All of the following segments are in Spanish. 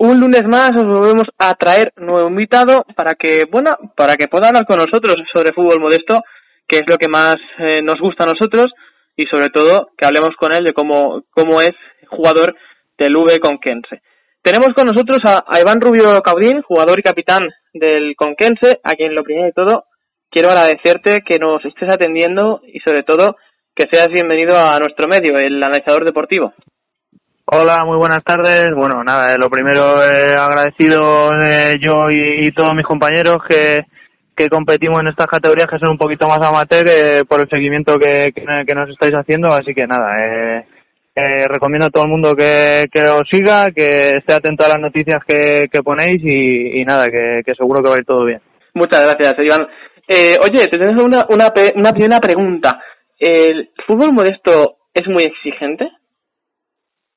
un lunes más os volvemos a traer nuevo invitado para que, bueno, para que pueda hablar con nosotros sobre fútbol modesto, que es lo que más eh, nos gusta a nosotros, y sobre todo que hablemos con él de cómo, cómo es jugador del V Conquense. Tenemos con nosotros a, Iván Rubio Caudín, jugador y capitán del Conquense, a quien lo primero de todo quiero agradecerte que nos estés atendiendo y sobre todo que seas bienvenido a nuestro medio, el analizador deportivo. Hola, muy buenas tardes. Bueno, nada, eh, lo primero eh, agradecido eh, yo y, todos mis compañeros que, que competimos en estas categorías que son un poquito más amateur eh, por el seguimiento que, que, nos estáis haciendo. Así que nada, eh, recomiendo a todo el mundo que, que os siga, que esté atento a las noticias que, que ponéis y, y nada, que, que seguro que va a ir todo bien. Muchas gracias, Iván. Eh, oye, te tengo una, una, una primera pregunta. ¿El fútbol modesto es muy exigente?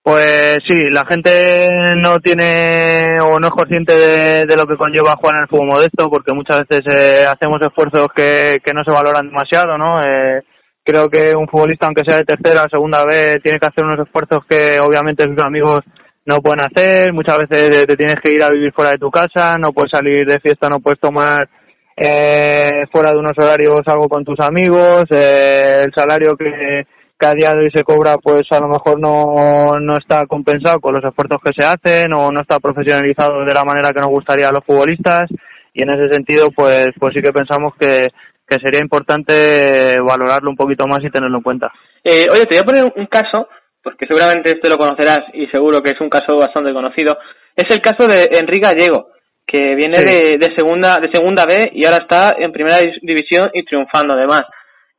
Pues sí, la gente no tiene o no es consciente de, lo que conlleva jugar en el fútbol modesto porque muchas veces eh, hacemos esfuerzos que, que no se valoran demasiado, ¿no? Eh, creo que un futbolista, aunque sea de tercera o segunda vez, tiene que hacer unos esfuerzos que obviamente sus amigos no pueden hacer. Muchas veces te tienes que ir a vivir fuera de tu casa, no puedes salir de fiesta, no puedes tomar eh, fuera de unos horarios algo con tus amigos. Eh, el salario que que a día de hoy se cobra pues a lo mejor no, no está compensado con los esfuerzos que se hacen o no está profesionalizado de la manera que nos gustaría a los futbolistas y en ese sentido pues pues sí que pensamos que, que sería importante valorarlo un poquito más y tenerlo en cuenta. Eh, oye, te voy a poner un caso, porque seguramente este lo conocerás y seguro que es un caso bastante conocido. Es el caso de Enrique Gallego, que viene de, de, segunda de segunda B y ahora está en primera división y triunfando además.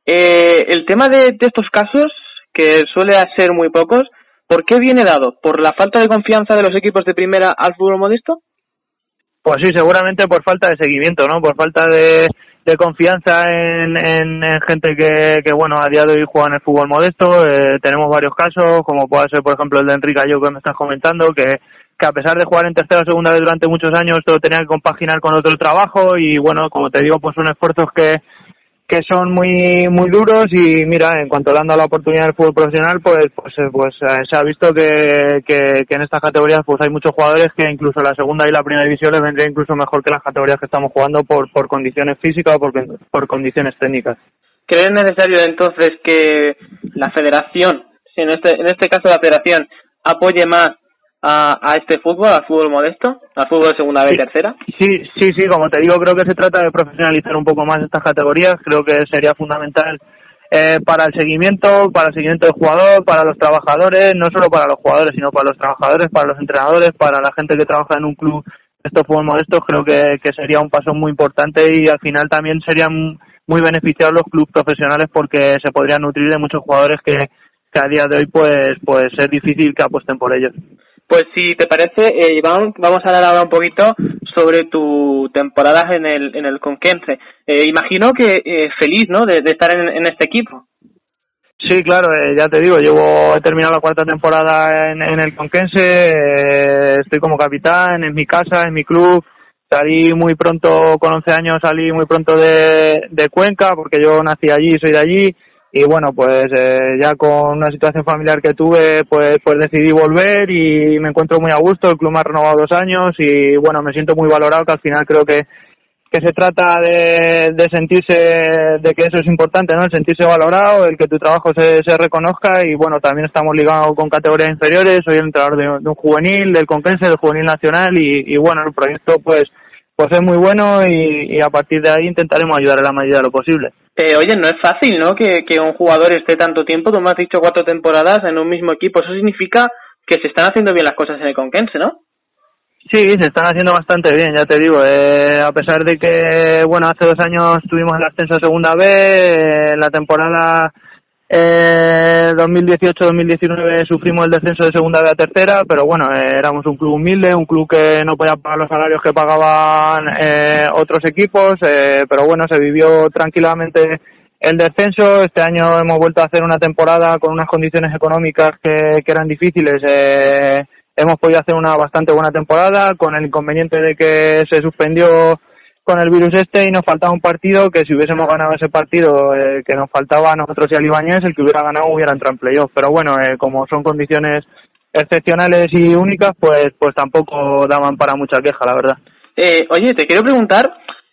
Eh, el tema de, estos casos, que suele ser muy pocos, ¿por qué viene dado? ¿Por la falta de confianza de los equipos de primera al fútbol modesto? Pues sí, seguramente por falta de seguimiento, ¿no? Por falta de, confianza en, en, gente que, que, bueno, a día de hoy juega en el fútbol modesto. Eh, tenemos varios casos, como puede ser, por ejemplo, el de Enrique Ayo que me estás comentando, que, que a pesar de jugar en tercera o segunda vez durante muchos años, todo tenía que compaginar con otro trabajo y, bueno, como te digo, pues son esfuerzos que, que son muy muy duros y mira en cuanto le han dado la oportunidad del fútbol profesional pues pues eh, pues eh, se ha visto que, que, en estas categorías pues hay muchos jugadores que incluso la segunda y la primera división les vendría incluso mejor que las categorías que estamos jugando por por condiciones físicas o por, por condiciones técnicas. ¿Crees necesario entonces que la federación en este en este caso la federación apoye más a, a este fútbol, al fútbol modesto, al fútbol de segunda vez y tercera? Sí, sí, sí, como te digo, creo que se trata de profesionalizar un poco más estas categorías, creo que sería fundamental eh, para el seguimiento, para el seguimiento del jugador, para los trabajadores, no solo para los jugadores, sino para los trabajadores, para los entrenadores, para la gente que trabaja en un club estos fútbol modestos, creo que, que sería un paso muy importante y al final también serían muy beneficiados los clubes profesionales porque se podrían nutrir de muchos jugadores que, que a día de hoy pues pues es difícil que apuesten por ellos. Pues si te parece, eh, Iván, vamos a hablar ahora un poquito sobre tu temporada en el, en el Conquense. Eh, imagino que eh, feliz, ¿no?, de, estar en, este equipo. Sí, claro, eh, ya te digo, llevo, he terminado la cuarta temporada en, en el Conquense, eh, estoy como capitán, en mi casa, en mi club, salí muy pronto, con 11 años salí muy pronto de, de Cuenca, porque yo nací allí, soy de allí, y bueno pues eh, ya con una situación familiar que tuve pues pues decidí volver y me encuentro muy a gusto el club me ha renovado dos años y bueno me siento muy valorado que al final creo que que se trata de, de sentirse de que eso es importante no el sentirse valorado el que tu trabajo se, se reconozca y bueno también estamos ligados con categorías inferiores soy el entrenador de, un juvenil del Conquense del juvenil nacional y, y bueno el proyecto pues pues es muy bueno y, y a partir de ahí intentaremos ayudar en la medida de lo posible eh, oye, no es fácil, ¿no? Que, que un jugador esté tanto tiempo, tú me has dicho cuatro temporadas en un mismo equipo. Eso significa que se están haciendo bien las cosas en el Conquense, ¿no? Sí, se están haciendo bastante bien, ya te digo. Eh, a pesar de que, bueno, hace dos años tuvimos el ascenso a segunda vez, en la temporada eh, 2018-2019 sufrimos el descenso de segunda a tercera, pero bueno, eh, éramos un club humilde, un club que no podía pagar los salarios que pagaban eh, otros equipos, eh, pero bueno, se vivió tranquilamente el descenso. Este año hemos vuelto a hacer una temporada con unas condiciones económicas que, que eran difíciles. Eh, hemos podido hacer una bastante buena temporada con el inconveniente de que se suspendió con el virus este y nos faltaba un partido que si hubiésemos ganado ese partido eh, que nos faltaba a nosotros y al Ibañez, el que hubiera ganado hubiera entrado en playoff. Pero bueno, eh, como son condiciones excepcionales y únicas, pues, pues tampoco daban para mucha queja, la verdad. Eh, oye, te quiero preguntar,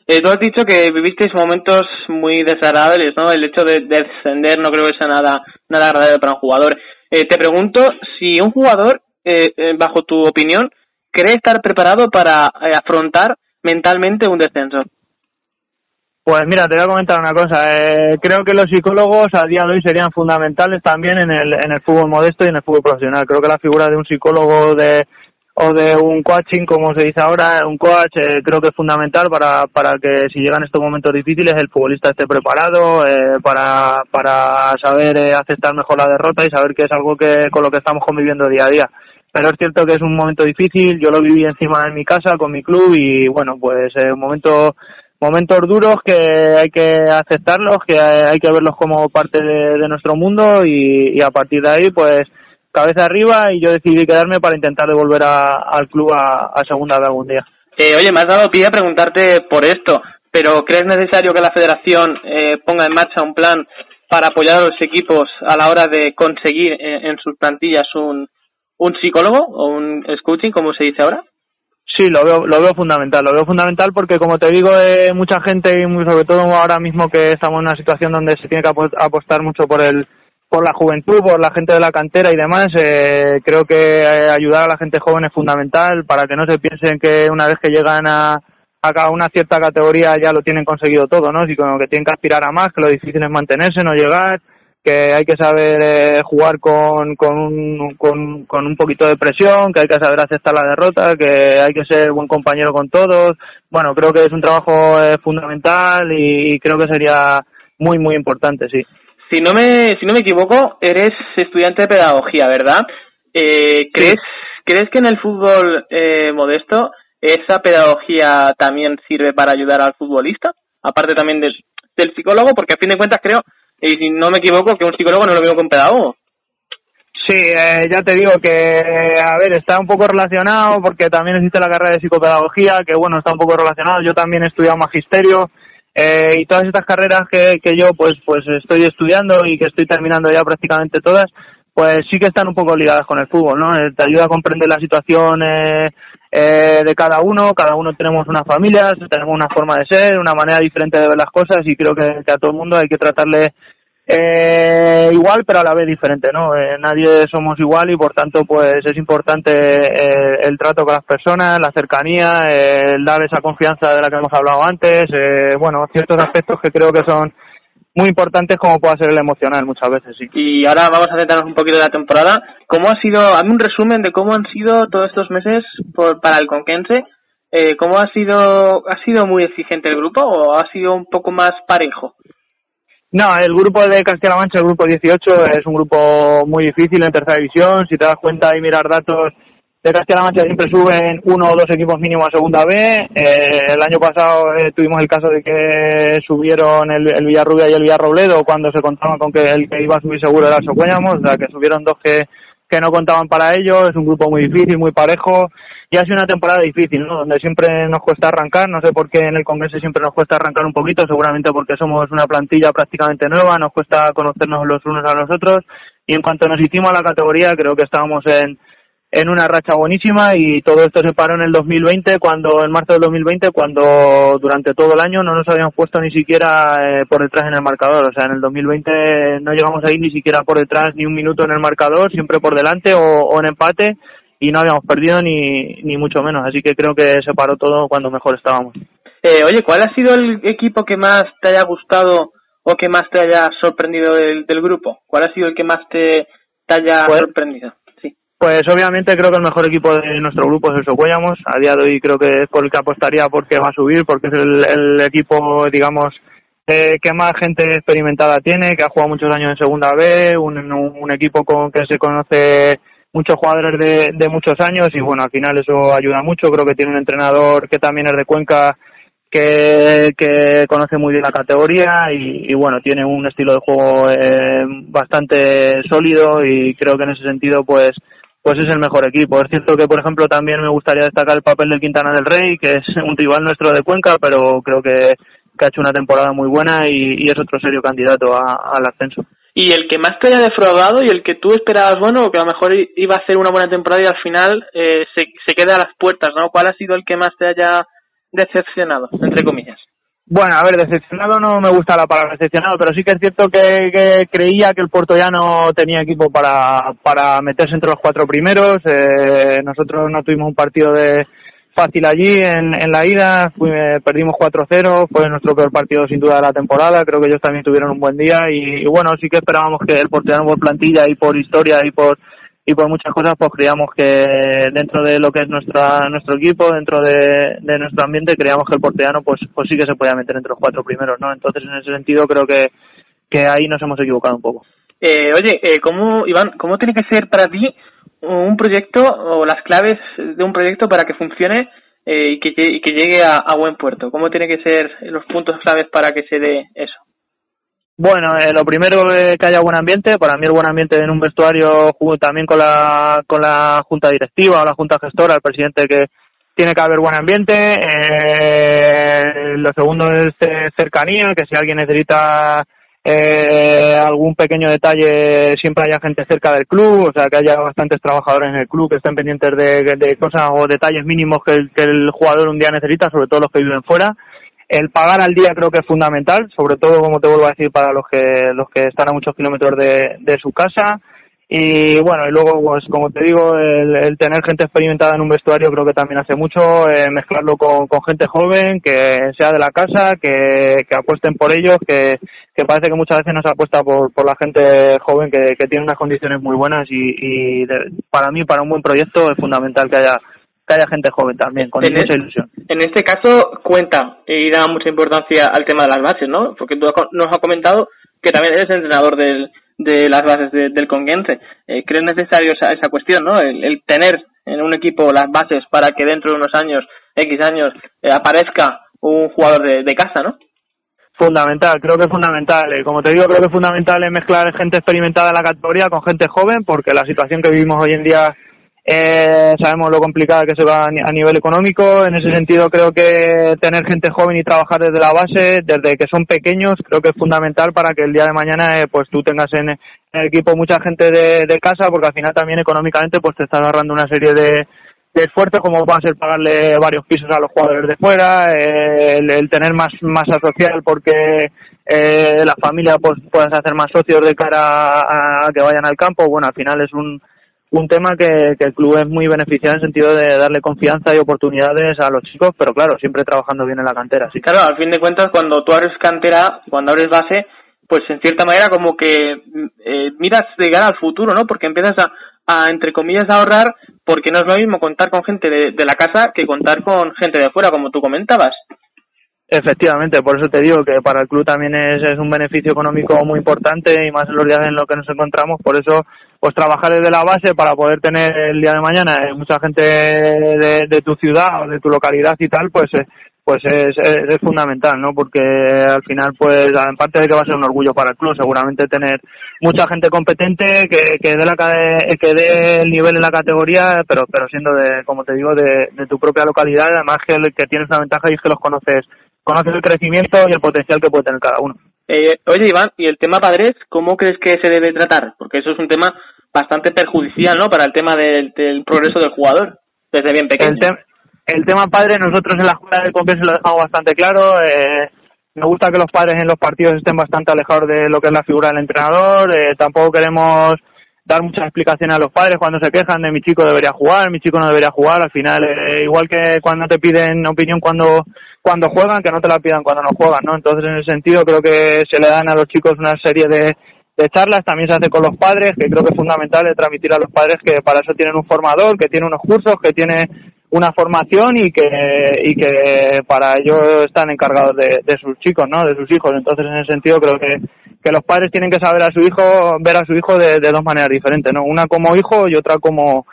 eh, tú has dicho que vivisteis momentos muy desagradables, ¿no? El hecho de, descender no creo que sea nada, nada agradable para un jugador. Eh, te pregunto si un jugador, eh, bajo tu opinión, cree estar preparado para afrontar mentalmente un descenso. Pues mira, te voy a comentar una cosa. Eh, creo que los psicólogos a día de hoy serían fundamentales también en el, en el fútbol modesto y en el fútbol profesional. Creo que la figura de un psicólogo de, o de un coaching, como se dice ahora, un coach, eh, creo que es fundamental para, para que si llegan estos momentos difíciles el futbolista esté preparado eh, para, para saber eh, aceptar mejor la derrota y saber que es algo que con lo que estamos conviviendo día a día. Pero es cierto que es un momento difícil, yo lo viví encima en mi casa con mi club y bueno, pues un momento momentos duros que hay que aceptarlos, que hay que verlos como parte de, de nuestro mundo y, a partir de ahí, pues cabeza arriba y yo decidí quedarme para intentar devolver a, al club a, a segunda vez algún día. Eh, oye, me has dado pie a preguntarte por esto, pero ¿crees necesario que la federación eh, ponga en marcha un plan para apoyar a los equipos a la hora de conseguir en, en sus plantillas un, un psicólogo o un coaching, como se dice ahora? Sí, lo veo, lo veo fundamental, lo veo fundamental porque como te digo, eh, mucha gente y sobre todo ahora mismo que estamos en una situación donde se tiene que apostar mucho por el por la juventud, por la gente de la cantera y demás, eh, creo que eh, ayudar a la gente joven es fundamental para que no se piensen que una vez que llegan a, a una cierta categoría ya lo tienen conseguido todo, ¿no? Sino que tienen que aspirar a más, que lo difícil es mantenerse, no llegar, que hay que saber eh, jugar con, con, un, con, con un poquito de presión, que hay que saber aceptar la derrota, que hay que ser buen compañero con todos. Bueno, creo que es un trabajo eh, fundamental y, creo que sería muy, muy importante, sí. Si no me, si no me equivoco, eres estudiante de pedagogía, ¿verdad? Eh, ¿crees, sí. ¿Crees que en el fútbol eh, modesto esa pedagogía también sirve para ayudar al futbolista? Aparte también del, del psicólogo, porque a fin de cuentas creo, y si no me equivoco, que un psicólogo no lo mismo que un pedagogo. Sí, eh, ya te digo que, a ver, está un poco relacionado porque también existe la carrera de psicopedagogía, que bueno, está un poco relacionado. Yo también he estudiado magisterio, eh, y todas estas carreras que, que yo pues pues estoy estudiando y que estoy terminando ya prácticamente todas pues sí que están un poco ligadas con el fútbol no eh, te ayuda a comprender la situación eh, eh, de cada uno. Cada uno tenemos unas familias tenemos una forma de ser una manera diferente de ver las cosas y creo que, a todo el mundo hay que tratarle eh, igual pero a la vez diferente no eh, nadie somos igual y por tanto pues es importante eh, el trato con las personas la cercanía el dar esa confianza de la que hemos hablado antes eh, bueno ciertos aspectos que creo que son muy importantes como pueda ser el emocional muchas veces sí. Y ahora vamos a centrarnos un poquito de la temporada. Cómo ha sido hazme un resumen de cómo han sido todos estos meses por, para el conquense eh, cómo ha sido ha sido muy exigente el grupo o ha sido un poco más parejo no, el grupo de Castilla-La Mancha, el grupo 18, es un grupo muy difícil en tercera división. Si te das cuenta y mirar datos Castilla-La Mancha, siempre suben uno o dos equipos mínimos a segunda B. Eh, el año pasado eh, tuvimos el caso de que subieron el, Villarrubia y el Villarrobledo cuando se contaba con que el que iba a subir seguro era el Socuellamos, o sea que subieron dos que, que no contaban para ello. Es un grupo muy difícil, muy parejo y ha sido una temporada difícil, ¿no? Donde siempre nos cuesta arrancar, no sé por qué en el Congreso siempre nos cuesta arrancar un poquito, seguramente porque somos una plantilla prácticamente nueva, nos cuesta conocernos los unos a los otros, y en cuanto nos hicimos a la categoría, creo que estábamos en, en una racha buenísima y todo esto se paró en el 2020, cuando, en marzo del 2020, cuando durante todo el año no nos habíamos puesto ni siquiera eh, por detrás en el marcador, o sea, en el 2020 no llegamos a ir ni siquiera por detrás ni un minuto en el marcador, siempre por delante o, o en empate, y no habíamos perdido ni, ni mucho menos, así que creo que se paró todo cuando mejor estábamos. Eh, oye, ¿cuál ha sido el equipo que más te haya gustado o que más te haya sorprendido del, del grupo? ¿Cuál ha sido el que más te, te haya pues, sorprendido? Pues obviamente creo que el mejor equipo de nuestro grupo es el Socuellamos. A día de hoy creo que es por el que apostaría porque va a subir, porque es el, el equipo, digamos, eh, que más gente experimentada tiene, que ha jugado muchos años en Segunda B, un, un, un equipo con que se conoce muchos jugadores de, de muchos años y bueno, al final eso ayuda mucho. Creo que tiene un entrenador que también es de Cuenca que, que conoce muy bien la categoría y, y bueno, tiene un estilo de juego eh, bastante sólido y creo que en ese sentido pues pues es el mejor equipo. Es cierto que, por ejemplo, también me gustaría destacar el papel del Quintana del Rey, que es un rival nuestro de Cuenca, pero creo que, que ha hecho una temporada muy buena y, es otro serio candidato a, al ascenso. y el que más te haya defraudado y el que tú esperabas bueno, que a lo mejor iba a hacer una buena temporada y al final eh, se, se queda a las puertas, ¿no? ¿Cuál ha sido el que más te haya decepcionado, entre comillas? Bueno, a ver, decepcionado no me gusta la palabra decepcionado, pero sí que es cierto que, creía que el Puerto ya no tenía equipo para, para meterse entre los cuatro primeros. Eh, nosotros no tuvimos un partido de fácil allí en, en la ida, perdimos 4-0, fue nuestro peor partido sin duda de la temporada, creo que ellos también tuvieron un buen día y, bueno, sí que esperábamos que el Portollano por plantilla y por historia y por y por muchas cosas pues creíamos que dentro de lo que es nuestra nuestro equipo dentro de, de nuestro ambiente creíamos que el porteano pues pues sí que se podía meter entre los cuatro primeros no entonces en ese sentido creo que que ahí nos hemos equivocado un poco. Eh, oye eh, cómo Iván cómo tiene que ser para ti un proyecto o las claves de un proyecto para que funcione eh, y, que, y que llegue a, a buen puerto cómo tiene que ser los puntos claves para que se dé eso bueno, eh, lo primero es que haya buen ambiente. Para mí el buen ambiente en un vestuario también con la, con la junta directiva o la junta gestora, el presidente que tiene que haber buen ambiente. Eh, lo segundo es eh, cercanía, que si alguien necesita eh, algún pequeño detalle siempre haya gente cerca del club, o sea que haya bastantes trabajadores en el club que estén pendientes de, de cosas o detalles mínimos que el jugador un día necesita, sobre todo los que viven fuera. El pagar al día creo que es fundamental, sobre todo, como te vuelvo a decir, para los que, los que están a muchos kilómetros de, de su casa. Y bueno, y luego, pues como te digo, el, tener gente experimentada en un vestuario creo que también hace mucho, eh, mezclarlo con, con, gente joven, que sea de la casa, que, que apuesten por ellos, que, que parece que muchas veces no se apuesta por, por la gente joven que, que tiene unas condiciones muy buenas y, y para mí, para un buen proyecto, es fundamental que haya que haya gente joven también, con mucha este, ilusión. En este caso cuenta y da mucha importancia al tema de las bases, ¿no? Porque tú nos has comentado que también eres entrenador del, de las bases del Conguense. Eh, ¿Crees necesario esa, esa cuestión, ¿no? El, tener en un equipo las bases para que dentro de unos años, X años, eh, aparezca un jugador de, de casa, ¿no? Fundamental, creo que es fundamental. Eh, como te digo, creo que es fundamental mezclar gente experimentada en la categoría con gente joven, porque la situación que vivimos hoy en día eh, sabemos lo complicada que se va a nivel económico. En ese sentido, creo que tener gente joven y trabajar desde la base, desde que son pequeños, creo que es fundamental para que el día de mañana eh, pues tú tengas en, el equipo mucha gente de, casa, porque al final también económicamente pues te estás agarrando una serie de, esfuerzos, como va a ser pagarle varios pisos a los jugadores de fuera, eh, el, tener más masa social porque eh, la familia pues puedas hacer más socios de cara a que vayan al campo. Bueno, al final es un un tema que, que, el club es muy beneficiado en el sentido de darle confianza y oportunidades a los chicos, pero claro, siempre trabajando bien en la cantera. Sí, claro, al fin de cuentas, cuando tú abres cantera, cuando abres base, pues en cierta manera como que eh, miras de cara al futuro, ¿no? Porque empiezas a, a, entre comillas, a ahorrar, porque no es lo mismo contar con gente de, de la casa que contar con gente de afuera, como tú comentabas. Efectivamente, por eso te digo que para el club también es, es un beneficio económico muy importante y más en los días en los que nos encontramos, por eso pues trabajar desde la base para poder tener el día de mañana eh, mucha gente de, tu ciudad o de tu localidad y tal, pues eh, pues es, es, fundamental, ¿no? Porque al final, pues, en parte de que va a ser un orgullo para el club, seguramente tener mucha gente competente que, que dé la que dé el nivel en la categoría, pero pero siendo de, como te digo, de, de tu propia localidad, además que, que tienes una ventaja y es que los conoces, conoces el crecimiento y el potencial que puede tener cada uno. Eh, oye, Iván, ¿y el tema padres, cómo crees que se debe tratar? Porque eso es un tema bastante perjudicial, ¿no? Para el tema del, del progreso del jugador, desde bien pequeño. El, tema padre, nosotros en la escuela del Congreso lo dejamos bastante claro. Eh, me gusta que los padres en los partidos estén bastante alejados de lo que es la figura del entrenador. Eh, tampoco queremos dar muchas explicaciones a los padres cuando se quejan de mi chico debería jugar, mi chico no debería jugar. Al final, eh, igual que cuando te piden opinión cuando cuando juegan, que no te la pidan cuando no juegan, ¿no? Entonces, en ese sentido, creo que se le dan a los chicos una serie de, charlas, también se hace con los padres, que creo que es fundamental de transmitir a los padres que para eso tienen un formador, que tiene unos cursos, que tiene una formación y que, y que para ello están encargados de, de sus chicos, ¿no? De sus hijos. Entonces, en ese sentido, creo que, que los padres tienen que saber a su hijo, ver a su hijo de, de dos maneras diferentes, ¿no? Una como hijo y otra como,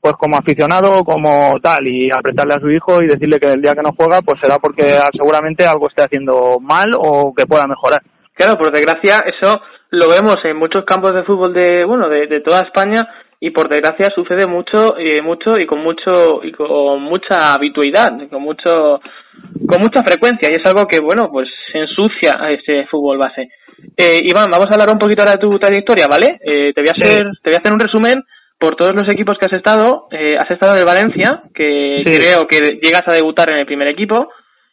pues como aficionado, como tal, y apretarle a su hijo y decirle que el día que no juega, pues será porque seguramente algo esté haciendo mal o que pueda mejorar. Claro, por desgracia, eso lo vemos en muchos campos de fútbol de bueno de, toda España y por desgracia sucede mucho y mucho y con mucho y con mucha habituidad con mucho con mucha frecuencia y es algo que bueno pues ensucia a ese fútbol base Eh, Iván, vamos a hablar un poquito ahora de tu trayectoria, ¿vale? Eh, te, voy a hacer, te voy a hacer un resumen por todos los equipos que has estado. Eh, has estado en el Valencia, que creo que llegas a debutar en el primer equipo.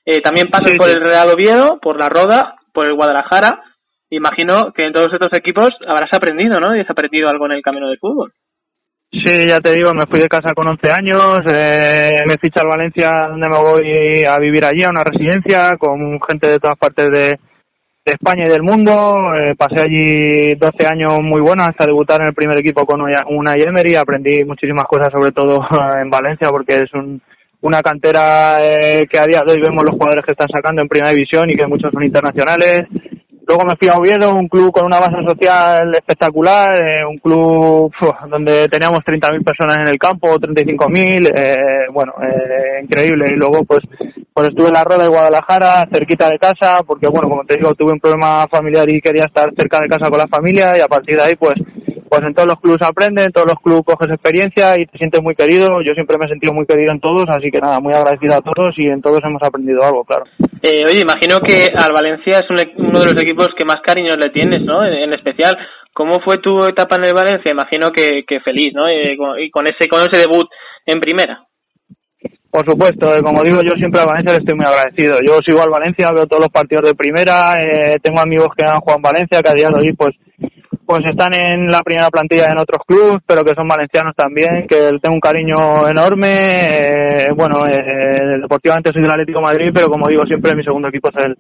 Eh, también pasas por el Real Oviedo, por la Roda, por el Guadalajara. Imagino que en todos estos equipos habrás aprendido, ¿no? Y has aprendido algo en el camino del fútbol. Sí, ya te digo, me fui de casa con 11 años, eh, me ficha al Valencia donde me voy a vivir allí, a una residencia, con gente de todas partes de, España y del mundo. Eh, pasé allí 12 años muy buenos hasta debutar en el primer equipo con una Emery. Aprendí muchísimas cosas, sobre todo en Valencia, porque es un, una cantera eh, que a día de hoy vemos los jugadores que están sacando en primera división y que muchos son internacionales. Luego me fui a Oviedo, un club con una base social espectacular, eh, un club donde teníamos 30.000 personas en el campo, 35.000, eh, bueno, eh, increíble. Y luego pues pues estuve en la rueda de Guadalajara, cerquita de casa, porque bueno, como te digo, tuve un problema familiar y quería estar cerca de casa con la familia y a partir de ahí pues pues en todos los clubes aprenden, en todos los clubes coges experiencia y te sientes muy querido. Yo siempre me he sentido muy querido en todos, así que nada, muy agradecido a todos y en todos hemos aprendido algo, claro. Eh, oye, imagino que al Valencia es e-, uno de los equipos que más cariño le tienes, ¿no? En, especial, ¿cómo fue tu etapa en el Valencia? Imagino que, feliz, ¿no? Eh, y con ese con ese debut en primera. Por supuesto, eh, como digo, yo siempre al Valencia le estoy muy agradecido. Yo sigo al Valencia, veo todos los partidos de primera, eh, tengo amigos que han jugado en Valencia, que a día de hoy pues pues están en la primera plantilla en otros clubes, pero que son valencianos también, que tengo un cariño enorme. Eh, bueno, eh, deportivamente soy del Atlético Madrid, pero como digo siempre, mi segundo equipo es el,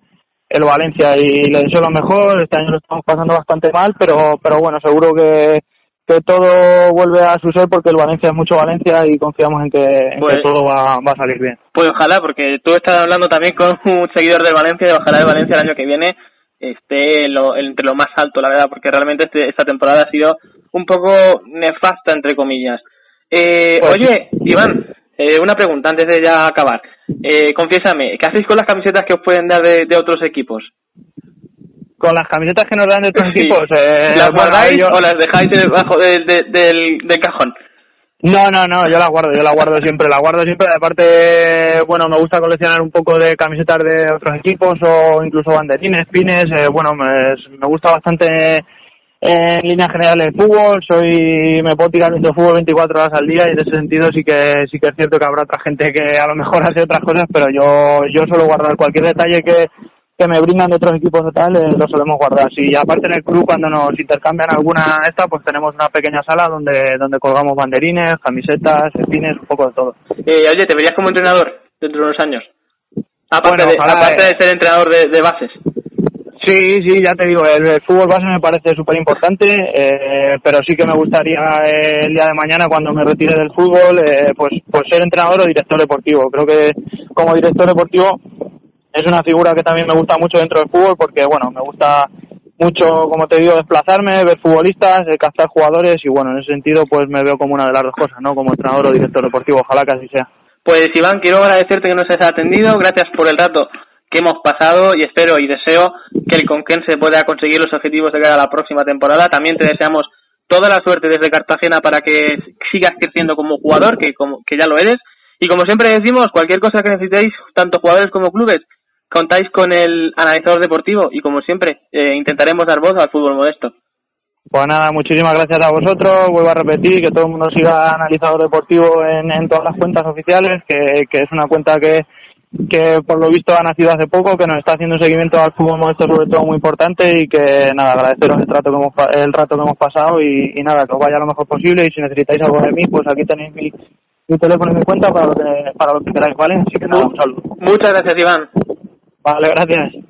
el Valencia y le deseo lo mejor. Este año lo estamos pasando bastante mal, pero, pero bueno, seguro que, que todo vuelve a su ser porque el Valencia es mucho Valencia y confiamos en que, pues todo va, va a salir bien. Pues ojalá, porque tú estás hablando también con un seguidor del Valencia y ojalá el Valencia el año que viene esté lo, entre lo más alto, la verdad, porque realmente este, esta temporada ha sido un poco nefasta, entre comillas. Eh, pues oye, Iván, eh, una pregunta antes de ya acabar. Eh, confiésame, ¿qué hacéis con las camisetas que os pueden dar de, otros equipos? Con las camisetas que nos dan de otros equipos, eh, ¿las guardáis o las dejáis debajo del, del cajón? No, no, no, yo la guardo, yo la guardo siempre, la guardo siempre. Aparte, bueno, me gusta coleccionar un poco de camisetas de otros equipos o incluso banderines, pines. Eh, bueno, me, me gusta bastante en línea general el fútbol. Soy, me puedo tirar viendo fútbol 24 horas al día y en ese sentido sí que sí que es cierto que habrá otra gente que a lo mejor hace otras cosas, pero yo yo suelo guardar cualquier detalle que que me brindan de otros equipos o tal, eh, lo solemos guardar. Y aparte en el club cuando nos intercambian alguna esta, pues tenemos una pequeña sala donde donde colgamos banderines, camisetas, espines, un poco de todo. Eh, oye, ¿te verías como entrenador dentro de unos años? Aparte, de, aparte de ser entrenador de, bases. Sí, sí, ya te digo, el, fútbol base me parece súper importante, eh, pero sí que me gustaría eh, el día de mañana, cuando me retire del fútbol, eh, pues, pues ser entrenador o director deportivo. Creo que como director deportivo es una figura que también me gusta mucho dentro del fútbol porque, bueno, me gusta mucho, como te digo, desplazarme, ver futbolistas, eh, cazar jugadores y, bueno, en ese sentido, pues me veo como una de las dos cosas, ¿no? Como entrenador o director deportivo, ojalá que así sea. Pues, Iván, quiero agradecerte que nos hayas atendido, gracias por el rato que hemos pasado y espero y deseo que el Conquense pueda conseguir los objetivos de cara a la próxima temporada. También te deseamos toda la suerte desde Cartagena para que sigas creciendo como jugador, que, como, que ya lo eres. Y como siempre decimos, cualquier cosa que necesitéis, tanto jugadores como clubes, contáis con el analizador deportivo y como siempre eh, intentaremos dar voz al fútbol modesto. Pues nada, muchísimas gracias a vosotros. Vuelvo a repetir que todo el mundo siga analizador deportivo en, en todas las cuentas oficiales, que, que es una cuenta que, que por lo visto ha nacido hace poco, que nos está haciendo un seguimiento al fútbol modesto sobre todo muy importante y que nada, agradeceros el, trato que hemos, el rato que hemos pasado y, y nada, que os vaya lo mejor posible y si necesitáis algo de mí, pues aquí tenéis mi, mi teléfono y mi cuenta para lo que, para lo que queráis, ¿vale? Así que nada, un saludo. Muchas gracias, Iván. Vale, gracias.